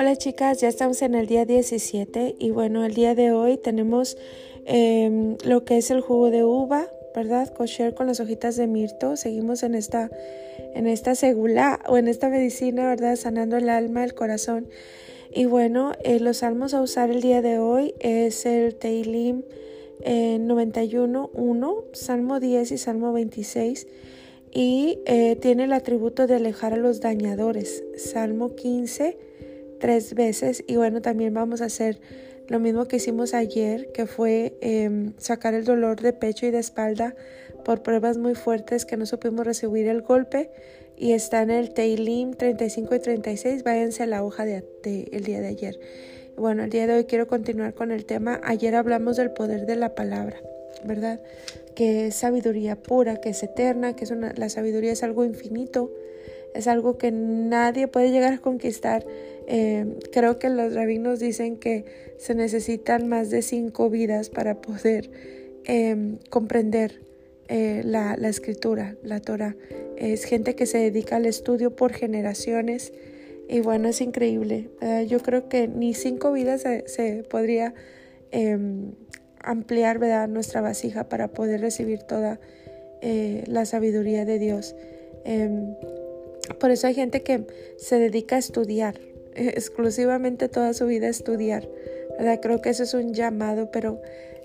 Hola chicas, ya estamos en el día 17 y bueno, el día de hoy tenemos em, lo que es el jugo de uva, ¿verdad? Kosher con las hojitas de mirto. Seguimos en esta, en esta segula o en esta medicina, ¿verdad? Sanando el alma, el corazón. Y bueno, eh, los salmos a usar el día de hoy es el Teilim eh, 91, 1, Salmo 10 y Salmo 26 y eh, tiene el atributo de alejar a los dañadores. Salmo 15 tres veces y bueno, también vamos a hacer lo mismo que hicimos ayer, que fue em, sacar el dolor de pecho y de espalda por pruebas muy fuertes que no supimos recibir el golpe y está en el Teilim 35 y 36, váyanse a la hoja de, el día de ayer. Bueno, el día de hoy quiero continuar con el tema. Ayer hablamos del poder de la palabra, ¿verdad? Que es sabiduría pura, que es eterna, que es una, la sabiduría es algo infinito, es algo que nadie puede llegar a conquistar. Eh, creo que los rabinos dicen que se necesitan más de cinco vidas para poder em, comprender eh, la, escritura, la Torah. Es gente que se dedica al estudio por generaciones y bueno, es increíble. yo creo que ni cinco vidas se, podría em, ampliar ¿verdad? nuestra vasija para poder recibir toda eh, la sabiduría de Dios. Em, por eso hay gente que se dedica a estudiar, exclusivamente toda su vida a estudiar. ¿verdad? Creo que eso es un llamado, pero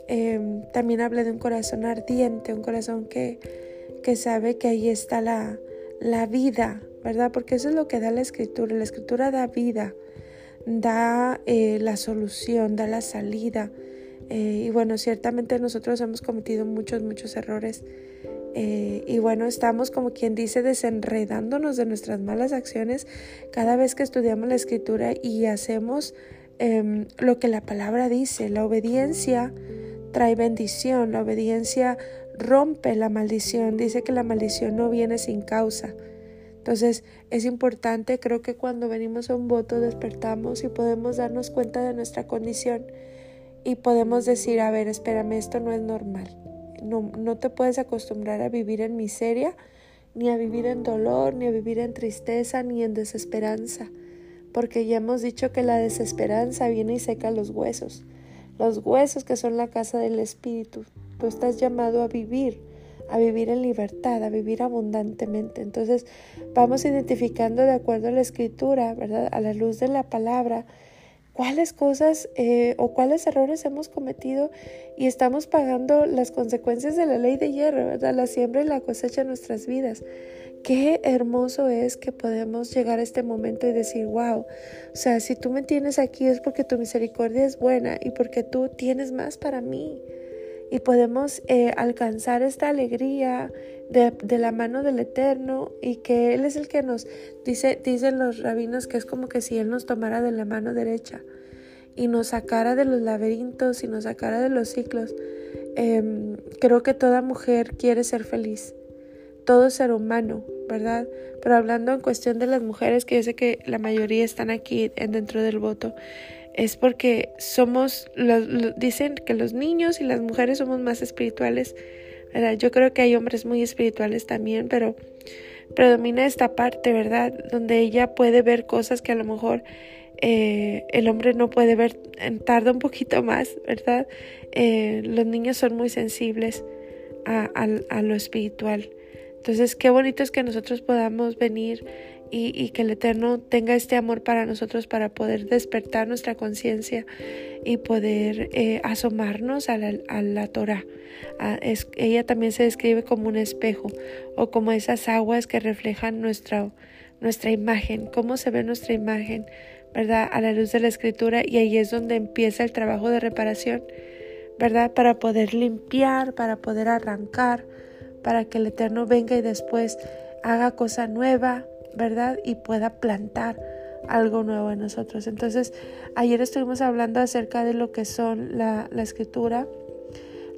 em, también habla de un corazón ardiente, un corazón que, que sabe que ahí está la, la vida, ¿verdad? Porque eso es lo que da la escritura. La escritura da vida, da eh, la solución, da la salida. Eh, y bueno, ciertamente nosotros hemos cometido muchos, muchos errores eh, y bueno, estamos como quien dice desenredándonos de nuestras malas acciones cada vez que estudiamos la escritura y hacemos em, lo que la palabra dice. La obediencia trae bendición, la obediencia rompe la maldición, dice que la maldición no viene sin causa. Entonces es importante, creo que cuando venimos a un voto despertamos y podemos darnos cuenta de nuestra condición y podemos decir, a ver, espérame, esto no es normal. No, te puedes acostumbrar a vivir en miseria, ni a vivir en dolor, ni a vivir en tristeza, ni en desesperanza, porque ya hemos dicho que la desesperanza viene y seca los huesos, los huesos que son la casa del Espíritu. Tú estás llamado a vivir, a vivir en libertad, a vivir abundantemente. Entonces vamos identificando de acuerdo a la escritura, ¿verdad? A la luz de la palabra, cuáles cosas eh, o cuáles errores hemos cometido y estamos pagando las consecuencias de la ley de hierro, ¿verdad? La siembra y la cosecha en nuestras vidas. Qué hermoso es que podemos llegar a este momento y decir, wow, o sea, si tú me tienes aquí es porque tu misericordia es buena y porque tú tienes más para mí y podemos eh, alcanzar esta alegría de, de, la mano del Eterno y que Él es el que nos dice, dicen los rabinos que es como que si Él nos tomara de la mano derecha y nos sacara de los laberintos y nos sacara de los ciclos. Em, creo que toda mujer quiere ser feliz, todo ser humano, ¿verdad? Pero hablando en cuestión de las mujeres, que yo sé que la mayoría están aquí dentro del voto, es porque somos, dicen que los niños y las mujeres somos más espirituales, ¿verdad? Yo creo que hay hombres muy espirituales también, pero predomina esta parte, ¿verdad? Donde ella puede ver cosas que a lo mejor eh, el hombre no puede ver, tarda un poquito más, ¿verdad? Eh, los niños son muy sensibles a, a lo espiritual. Entonces, qué bonito es que nosotros podamos venir y, que el Eterno tenga este amor para nosotros para poder despertar nuestra conciencia y poder eh, asomarnos a la, a Torah. ella también se describe como un espejo o como esas aguas que reflejan nuestra, nuestra imagen, cómo se ve nuestra imagen, ¿verdad? A la luz de la escritura y ahí es donde empieza el trabajo de reparación, ¿verdad? Para poder limpiar, para poder arrancar, para que el Eterno venga y después haga cosa nueva, ¿verdad? Y pueda plantar algo nuevo en nosotros. Entonces, ayer estuvimos hablando acerca de lo que son la, escritura,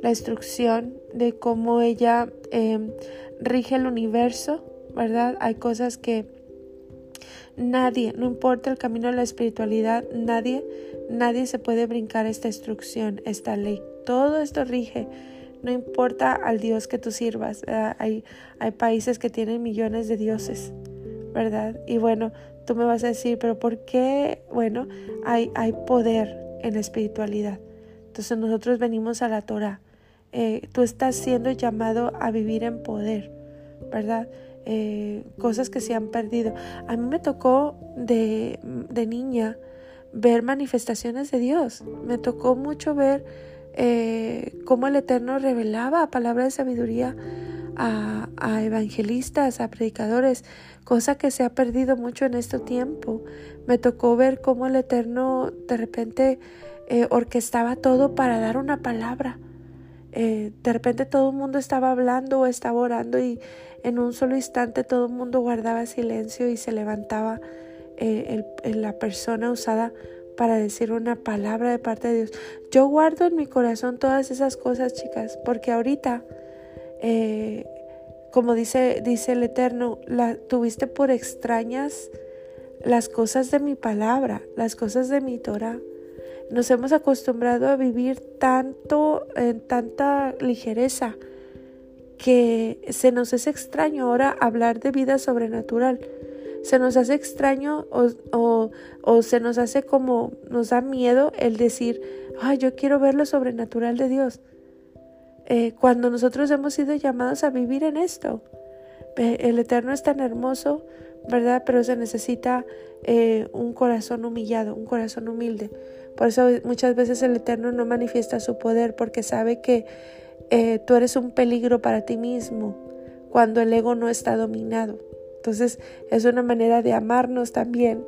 la instrucción, de cómo ella em, rige el universo, ¿verdad? Hay cosas que nadie, no importa el camino de la espiritualidad, nadie, nadie se puede brincar esta instrucción, esta ley. Todo esto rige. No importa al Dios que tú sirvas. hay, hay países que tienen millones de dioses, ¿verdad? Y bueno, tú me vas a decir, pero ¿por qué? Bueno, hay, hay poder en la espiritualidad. Entonces nosotros venimos a la Torah. Eh, tú estás siendo llamado a vivir en poder, ¿verdad? Eh, cosas que se han perdido. A mí me tocó de, de niña ver manifestaciones de Dios. Me tocó mucho ver eh, cómo el Eterno revelaba palabras de sabiduría a, evangelistas, a predicadores, cosa que se ha perdido mucho en este tiempo. Me tocó ver cómo el Eterno de repente eh, orquestaba todo para dar una palabra. Eh, de repente todo el mundo estaba hablando o estaba orando y en un solo instante todo el mundo guardaba silencio y se levantaba eh, la persona usada para decir una palabra de parte de Dios. Yo guardo en mi corazón todas esas cosas, chicas, porque ahorita, eh, como dice, dice el Eterno, la, tuviste por extrañas las cosas de mi palabra, las cosas de mi Torah. Nos hemos acostumbrado a vivir tanto, en tanta ligereza, que se nos es extraño ahora hablar de vida sobrenatural se nos hace extraño o, o, se nos hace como nos da miedo el decir, ay, yo quiero ver lo sobrenatural de Dios. Eh, cuando nosotros hemos sido llamados a vivir en esto. El Eterno es tan hermoso, ¿verdad? Pero se necesita eh, un corazón humillado, un corazón humilde. Por eso muchas veces el Eterno no manifiesta su poder porque sabe que eh, tú eres un peligro para ti mismo cuando el ego no está dominado. Entonces es una manera de amarnos también.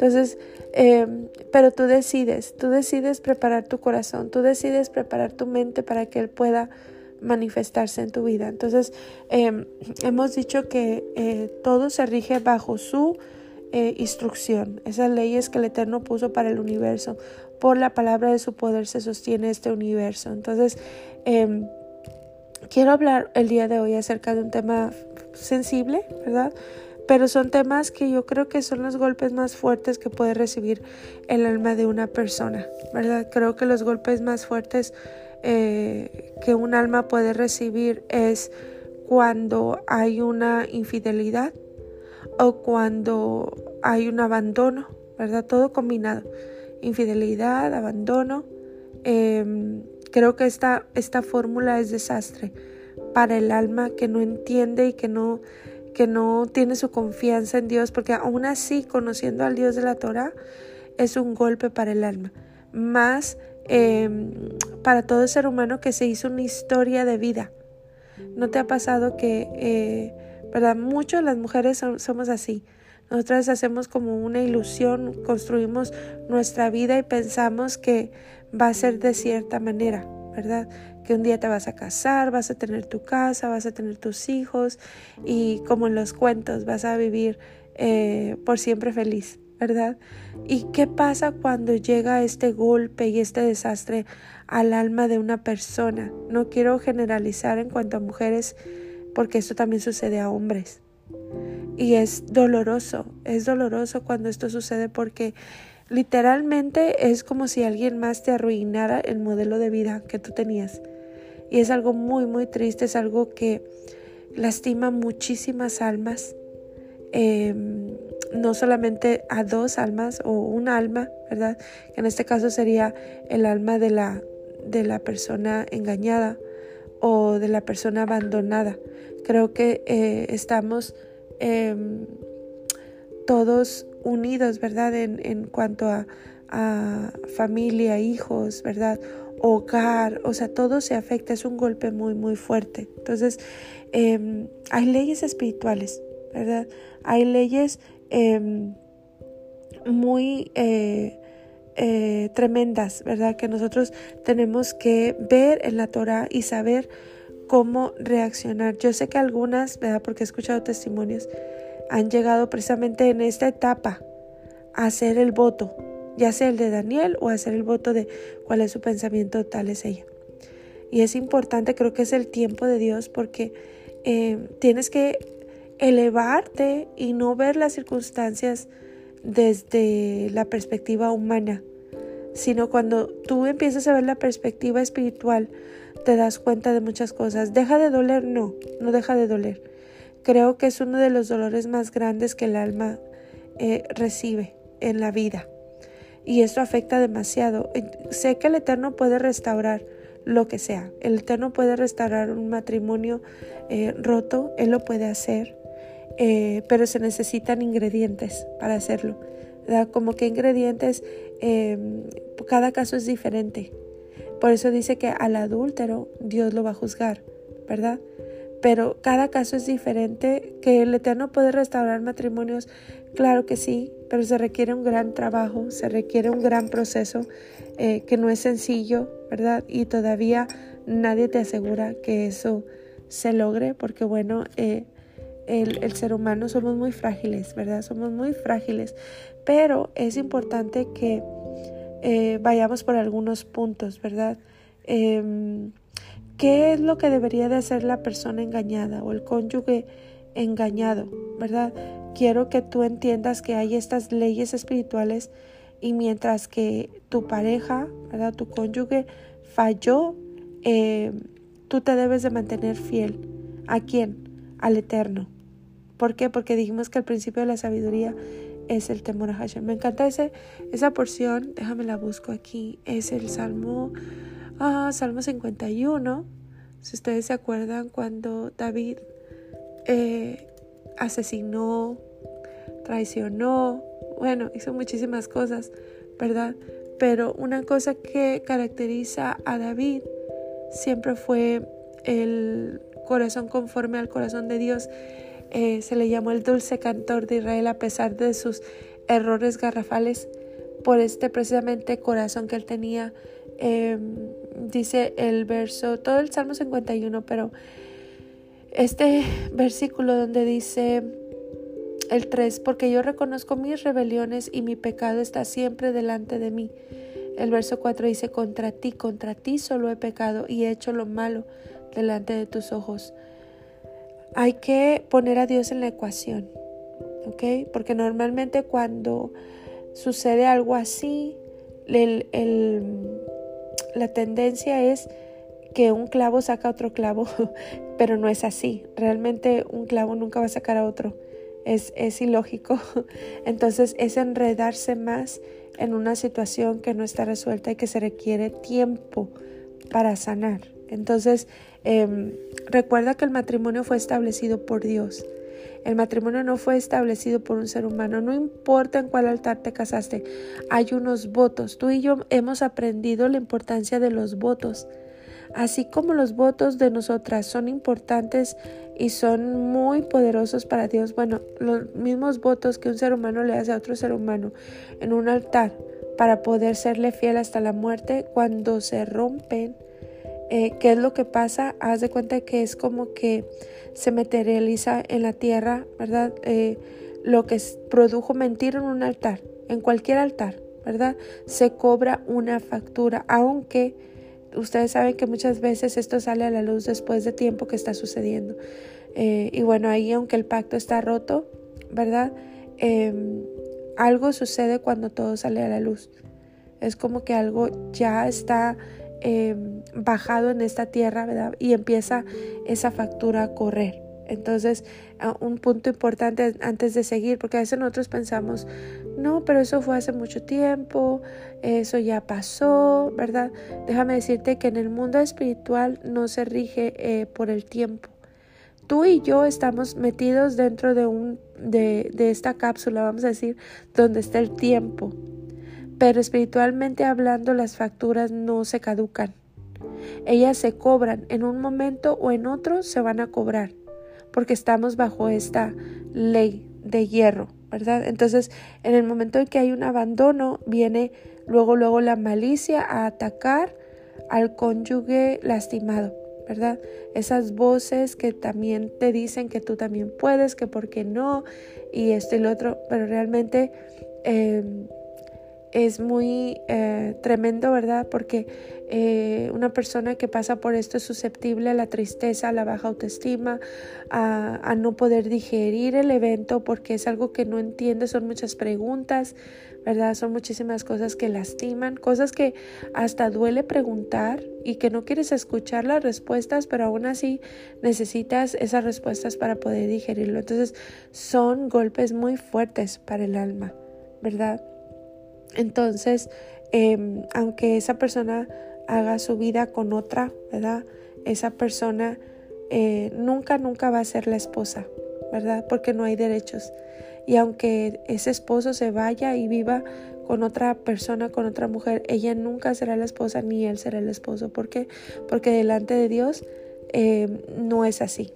Entonces, em, pero tú decides, tú decides preparar tu corazón, tú decides preparar tu mente para que Él pueda manifestarse en tu vida. Entonces, em, hemos dicho que eh, todo se rige bajo su eh, instrucción, esas leyes que el Eterno puso para el universo. Por la palabra de su poder se sostiene este universo. Entonces, em, quiero hablar el día de hoy acerca de un tema sensible, ¿verdad? Pero son temas que yo creo que son los golpes más fuertes que puede recibir el alma de una persona, ¿verdad? Creo que los golpes más fuertes eh, que un alma puede recibir es cuando hay una infidelidad o cuando hay un abandono, ¿verdad? Todo combinado. Infidelidad, abandono. Em, creo que esta, esta fórmula es desastre para el alma que no entiende y que no, que no tiene su confianza en Dios, porque aún así, conociendo al Dios de la Torah, es un golpe para el alma. Más em, para todo ser humano que se hizo una historia de vida. ¿No te ha pasado que, eh, verdad, muchas de las mujeres somos así? Nosotras hacemos como una ilusión, construimos nuestra vida y pensamos que va a ser de cierta manera, ¿verdad? Que un día te vas a casar, vas a tener tu casa, vas a tener tus hijos y como en los cuentos vas a vivir eh, por siempre feliz, ¿verdad? ¿Y qué pasa cuando llega este golpe y este desastre al alma de una persona? No quiero generalizar en cuanto a mujeres porque esto también sucede a hombres. Y es doloroso, es doloroso cuando esto sucede porque literalmente es como si alguien más te arruinara el modelo de vida que tú tenías. Y es algo muy, muy triste, es algo que lastima muchísimas almas, em, no solamente a dos almas o un alma, ¿verdad? Que en este caso sería el alma de la, de la persona engañada o de la persona abandonada. Creo que eh, estamos em, todos unidos, ¿verdad? En, en cuanto a, a familia, hijos, ¿verdad? Hogar, o sea, todo se afecta, es un golpe muy, muy fuerte. Entonces, em, hay leyes espirituales, ¿verdad? Hay leyes em, muy eh, eh, tremendas, ¿verdad? Que nosotros tenemos que ver en la Torah y saber cómo reaccionar. Yo sé que algunas, ¿verdad? Porque he escuchado testimonios, han llegado precisamente en esta etapa a hacer el voto, ya sea el de Daniel o hacer el voto de cuál es su pensamiento, tal es ella. Y es importante, creo que es el tiempo de Dios porque eh, tienes que elevarte y no ver las circunstancias desde la perspectiva humana, sino cuando tú empiezas a ver la perspectiva espiritual, te das cuenta de muchas cosas. ¿Deja de doler? No, no deja de doler. creo que es uno de los dolores más grandes que el alma eh, recibe en la vida. Y esto afecta demasiado. Sé que el Eterno puede restaurar lo que sea. El Eterno puede restaurar un matrimonio eh, roto, Él lo puede hacer, eh, pero se necesitan ingredientes para hacerlo. Como que ingredientes, em, cada caso es diferente. Por eso dice que al adúltero Dios lo va a juzgar, ¿verdad? Pero cada caso es diferente, que el Eterno puede restaurar matrimonios, claro que sí, pero se requiere un gran trabajo, se requiere un gran proceso eh, que no es sencillo, ¿verdad? Y todavía nadie te asegura que eso se logre, porque bueno, eh, el, ser humano somos muy frágiles, ¿verdad? Somos muy frágiles, pero es importante que eh, vayamos por algunos puntos, ¿verdad? Em, ¿Qué es lo que debería de hacer la persona engañada o el cónyuge engañado, ¿verdad? Quiero que tú entiendas que hay estas leyes espirituales y mientras que tu pareja, ¿verdad? Tu cónyuge falló, eh, tú te debes de mantener fiel. ¿A quién? Al Eterno. ¿Por qué? Porque dijimos que el principio de la sabiduría es el temor a Hashem. Me encanta ese, esa porción, déjame la busco aquí, es el Salmo, ah, Salmo 51. Si ustedes se acuerdan cuando David eh, asesinó, traicionó, bueno, hizo muchísimas cosas, ¿verdad? Pero una cosa que caracteriza a David siempre fue el corazón conforme al corazón de Dios. Eh, se le llamó el dulce cantor de Israel a pesar de sus errores garrafales por este precisamente corazón que él tenía. Em, dice el verso, todo el Salmo 51, pero este versículo donde dice el 3, porque yo reconozco mis rebeliones y mi pecado está siempre delante de mí. El verso 4 dice, contra ti, contra ti solo he pecado y he hecho lo malo delante de tus ojos. Hay que poner a Dios en la ecuación, ¿ok? Porque normalmente cuando sucede algo así, la tendencia es que un clavo saca otro clavo, pero no es así. Realmente un clavo nunca va a sacar a otro. Es, es ilógico. Entonces es enredarse más en una situación que no está resuelta y que se requiere tiempo para sanar. Entonces, em, recuerda que el matrimonio fue establecido por Dios. El matrimonio no fue establecido por un ser humano. No importa en cuál altar te casaste, hay unos votos. Tú y yo hemos aprendido la importancia de los votos. Así como los votos de nosotras son importantes y son muy poderosos para Dios, bueno, los mismos votos que un ser humano le hace a otro ser humano en un altar para poder serle fiel hasta la muerte, cuando se rompen, eh, ¿qué es lo que pasa? Haz de cuenta que es como que se materializa en la tierra, ¿verdad? Eh, lo que produjo mentir en un altar, en cualquier altar, ¿verdad? Se cobra una factura, aunque ustedes saben que muchas veces esto sale a la luz después de tiempo que está sucediendo. Eh, y bueno, ahí aunque el pacto está roto, ¿verdad? Em, algo sucede cuando todo sale a la luz. Es como que algo ya está em, bajado en esta tierra, ¿verdad? Y empieza esa factura a correr. Entonces, un punto importante antes de seguir, porque a veces nosotros pensamos, no, pero eso fue hace mucho tiempo, eso ya pasó, ¿verdad? Déjame decirte que en el mundo espiritual no se rige eh, por el tiempo. Tú y yo estamos metidos dentro de, un, de, de esta cápsula, vamos a decir, donde está el tiempo. Pero espiritualmente hablando, las facturas no se caducan. Ellas se cobran en un momento o en otro se van a cobrar porque estamos bajo esta ley de hierro, ¿verdad? Entonces, en el momento en que hay un abandono, viene luego, luego la malicia a atacar al cónyuge lastimado, ¿verdad? Esas voces que también te dicen que tú también puedes, que por qué no, y esto y lo otro, pero realmente em, es muy eh, tremendo, ¿verdad? Porque eh, una persona que pasa por esto es susceptible a la tristeza, a la baja autoestima, a, no poder digerir el evento porque es algo que no entiende, son muchas preguntas, ¿verdad? Son muchísimas cosas que lastiman, cosas que hasta duele preguntar y que no quieres escuchar las respuestas, pero aún así necesitas esas respuestas para poder digerirlo. Entonces son golpes muy fuertes para el alma, ¿verdad? Entonces, em, aunque esa persona haga su vida con otra, ¿verdad? Esa persona eh, nunca, nunca va a ser la esposa, ¿verdad? Porque no hay derechos. Y aunque ese esposo se vaya y viva con otra persona, con otra mujer, ella nunca será la esposa ni él será el esposo. ¿Por qué? Porque delante de Dios eh, no es así.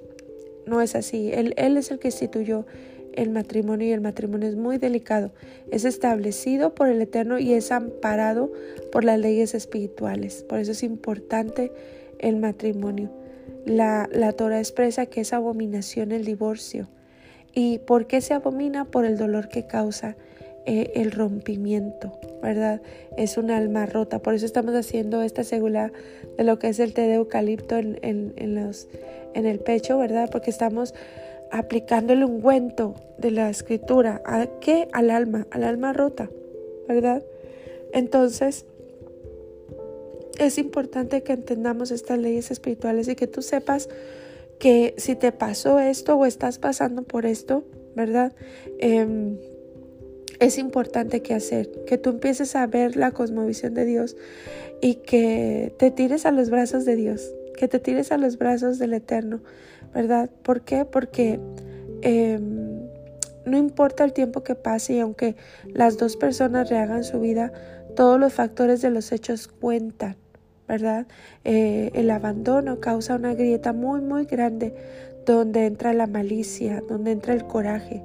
No es así. Él, él es el que instituyó el matrimonio y el matrimonio es muy delicado. Es establecido por el Eterno y es amparado por las leyes espirituales. Por eso es importante el matrimonio. La, la Torah expresa que es abominación el divorcio. ¿Y por qué se abomina? Por el dolor que causa eh, el rompimiento, ¿verdad? Es un alma rota. Por eso estamos haciendo esta segula de lo que es el té de eucalipto en, en, los, en el pecho, ¿verdad? Porque estamos aplicando el ungüento de la escritura. ¿A qué? Al alma, al alma rota, ¿verdad? Entonces, es importante que entendamos estas leyes espirituales y que tú sepas que si te pasó esto o estás pasando por esto, ¿verdad? Em, es importante que hacer, que tú empieces a ver la cosmovisión de Dios y que te tires a los brazos de Dios, que te tires a los brazos del Eterno, ¿verdad? ¿Por qué? Porque em, no importa el tiempo que pase y aunque las dos personas rehagan su vida, todos los factores de los hechos cuentan. ¿verdad? Eh, el abandono causa una grieta muy, muy grande donde entra la malicia, donde entra el coraje,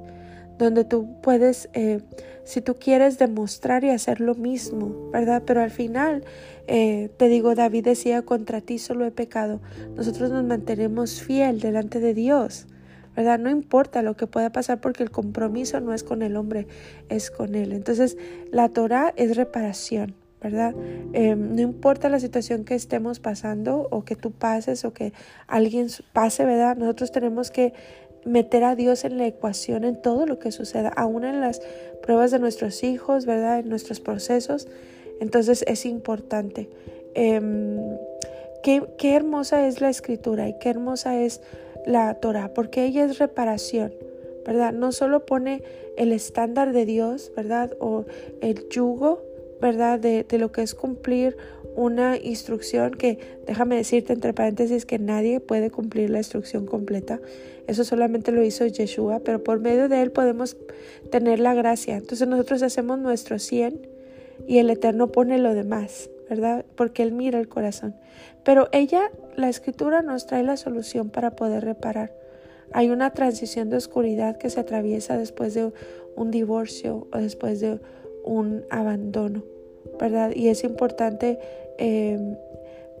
donde tú puedes, eh, si tú quieres demostrar y hacer lo mismo, ¿verdad? Pero al final, eh, te digo, David decía, contra ti solo he pecado. Nosotros nos mantenemos fiel delante de Dios, ¿verdad? No importa lo que pueda pasar porque el compromiso no es con el hombre, es con Él. Entonces, la Torah es reparación. ¿verdad? Em, no importa la situación que estemos pasando o que tú pases o que alguien pase, ¿verdad? Nosotros tenemos que meter a Dios en la ecuación en todo lo que suceda, aún en las pruebas de nuestros hijos, ¿verdad? En nuestros procesos. Entonces es importante. Em, qué, hermosa es la escritura y qué hermosa es la Torah, porque ella es reparación. ¿verdad? No solo pone el estándar de Dios, ¿verdad? O el yugo, ¿verdad? De, lo que es cumplir una instrucción que, déjame decirte entre paréntesis, que nadie puede cumplir la instrucción completa. Eso solamente lo hizo Yeshua, pero por medio de él podemos tener la gracia. Entonces nosotros hacemos nuestro 100 y el Eterno pone lo demás, ¿verdad? Porque él mira el corazón. Pero ella, la escritura nos trae la solución para poder reparar. Hay una transición de oscuridad que se atraviesa después de un divorcio o después de un abandono, ¿verdad? Y es importante em,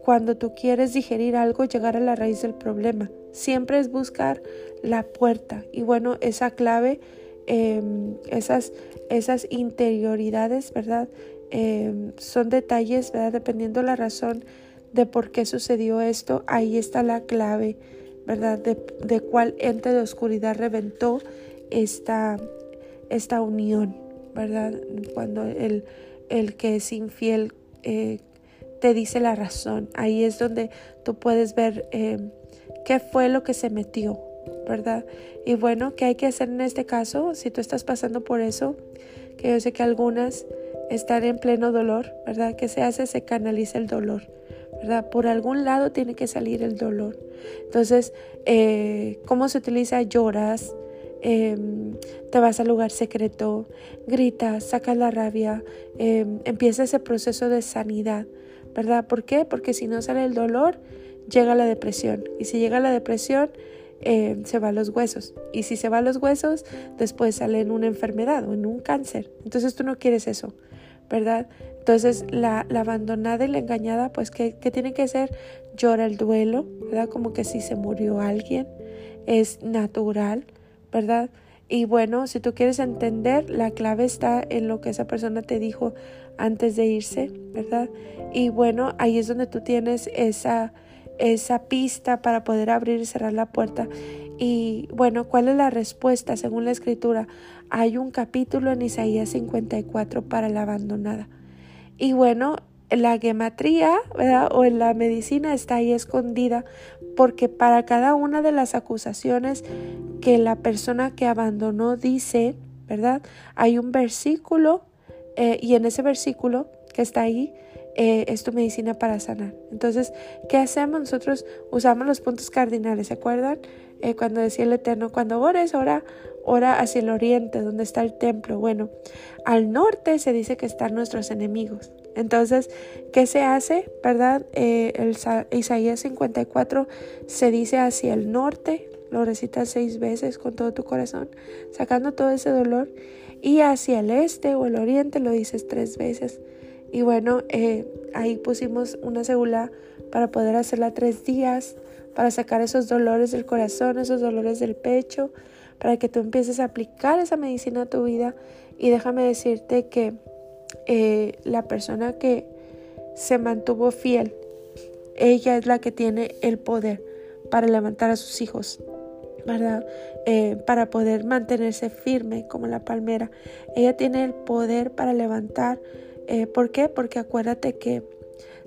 cuando tú quieres digerir algo, llegar a la raíz del problema. Siempre es buscar la puerta. Y bueno, esa clave, em, esas, esas interioridades, ¿verdad? Em, son detalles, ¿verdad? Dependiendo la razón de por qué sucedió esto, ahí está la clave, ¿verdad? De, de cuál ente de oscuridad reventó esta, esta unión. ¿verdad? Cuando el, el que es infiel eh, te dice la razón, ahí es donde tú puedes ver eh, qué fue lo que se metió, ¿verdad? Y bueno, ¿qué hay que hacer en este caso? Si tú estás pasando por eso, que yo sé que algunas están en pleno dolor, ¿verdad? ¿Qué se hace? Se canaliza el dolor, ¿verdad? Por algún lado tiene que salir el dolor. Entonces, eh, ¿cómo se utiliza? Lloras, Em, te vas al lugar secreto, gritas, sacas la rabia, em, empieza ese proceso de sanidad, ¿verdad? ¿Por qué? Porque si no sale el dolor, llega la depresión. Y si llega la depresión, em, se va a los huesos. Y si se va a los huesos, después sale en una enfermedad o en un cáncer. Entonces tú no quieres eso, ¿verdad? Entonces la, abandonada y la engañada, pues ¿qué, ¿qué, tiene que hacer? Llora el duelo, ¿verdad? Como que si se murió alguien, es natural. ¿verdad? Y bueno, si tú quieres entender, la clave está en lo que esa persona te dijo antes de irse, ¿verdad? Y bueno, ahí es donde tú tienes esa, esa pista para poder abrir y cerrar la puerta. Y bueno, ¿cuál es la respuesta según la escritura? Hay un capítulo en Isaías 54 para la abandonada. Y bueno, la gematría, ¿verdad? O en la medicina está ahí escondida porque para cada una de las acusaciones que la persona que abandonó dice, ¿verdad? Hay un versículo eh, y en ese versículo que está ahí eh, es tu medicina para sanar. Entonces, ¿qué hacemos? Nosotros usamos los puntos cardinales, ¿se acuerdan? Eh, cuando decía el Eterno, cuando ores, ora, ora hacia el oriente, donde está el templo. Bueno, al norte se dice que están nuestros enemigos. Entonces, ¿qué se hace? ¿Verdad? Eh, el Isaías 54 se dice hacia el norte, lo recitas seis veces con todo tu corazón, sacando todo ese dolor, y hacia el este o el oriente lo dices tres veces. Y bueno, eh, ahí pusimos una célula para poder hacerla tres días, para sacar esos dolores del corazón, esos dolores del pecho, para que tú empieces a aplicar esa medicina a tu vida. Y déjame decirte que eh, la persona que se mantuvo fiel, ella es la que tiene el poder para levantar a sus hijos, ¿verdad? Eh, para poder mantenerse firme como la palmera. Ella tiene el poder para levantar. Eh, ¿Por qué? Porque acuérdate que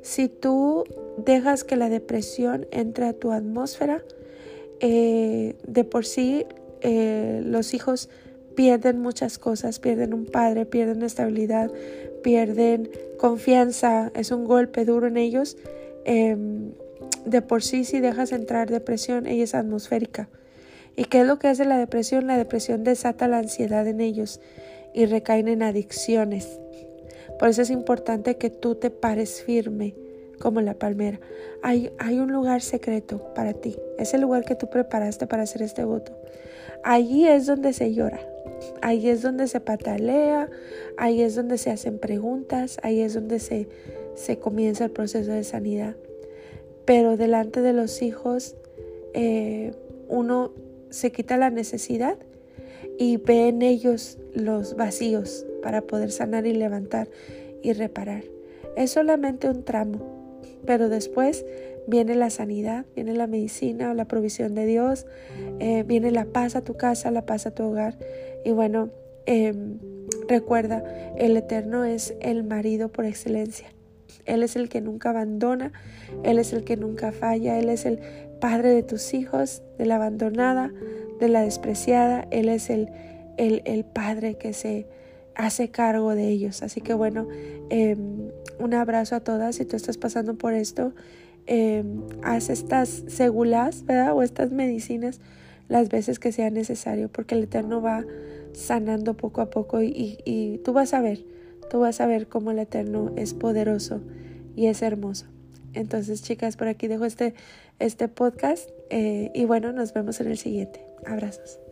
si tú dejas que la depresión entre a tu atmósfera, de por sí los hijos pierden muchas cosas, pierden un padre, pierden estabilidad, pierden confianza, es un golpe duro en ellos. Em, de por sí, si dejas entrar depresión, ella es atmosférica. ¿Y qué es lo que hace la depresión? La depresión desata la ansiedad en ellos y recaen en adicciones. Por eso es importante que tú te pares firme como la palmera. Hay, un lugar secreto para ti. Es el lugar que tú preparaste para hacer este voto. Allí es donde se llora. Ahí es donde se patalea, ahí es donde se hacen preguntas, ahí es donde se, se comienza el proceso de sanidad. Pero delante de los hijos eh, uno se quita la necesidad y ve en ellos los vacíos para poder sanar y levantar y reparar. Es solamente un tramo, pero después viene la sanidad, viene la medicina, la provisión de Dios, eh, viene la paz a tu casa, la paz a tu hogar. Y bueno, em, recuerda, el Eterno es el marido por excelencia. Él es el que nunca abandona, Él es el que nunca falla, Él es el padre de tus hijos, de la abandonada, de la despreciada, Él es el, el, el padre que se hace cargo de ellos. Así que bueno, em, un abrazo a todas si tú estás pasando por esto. Eh, haz estas segulas, ¿verdad? O estas medicinas las veces que sea necesario, porque el Eterno va sanando poco a poco y, y, tú vas a ver, tú vas a ver cómo el Eterno es poderoso y es hermoso. Entonces, chicas, por aquí dejo este, este podcast eh, y bueno, nos vemos en el siguiente. Abrazos.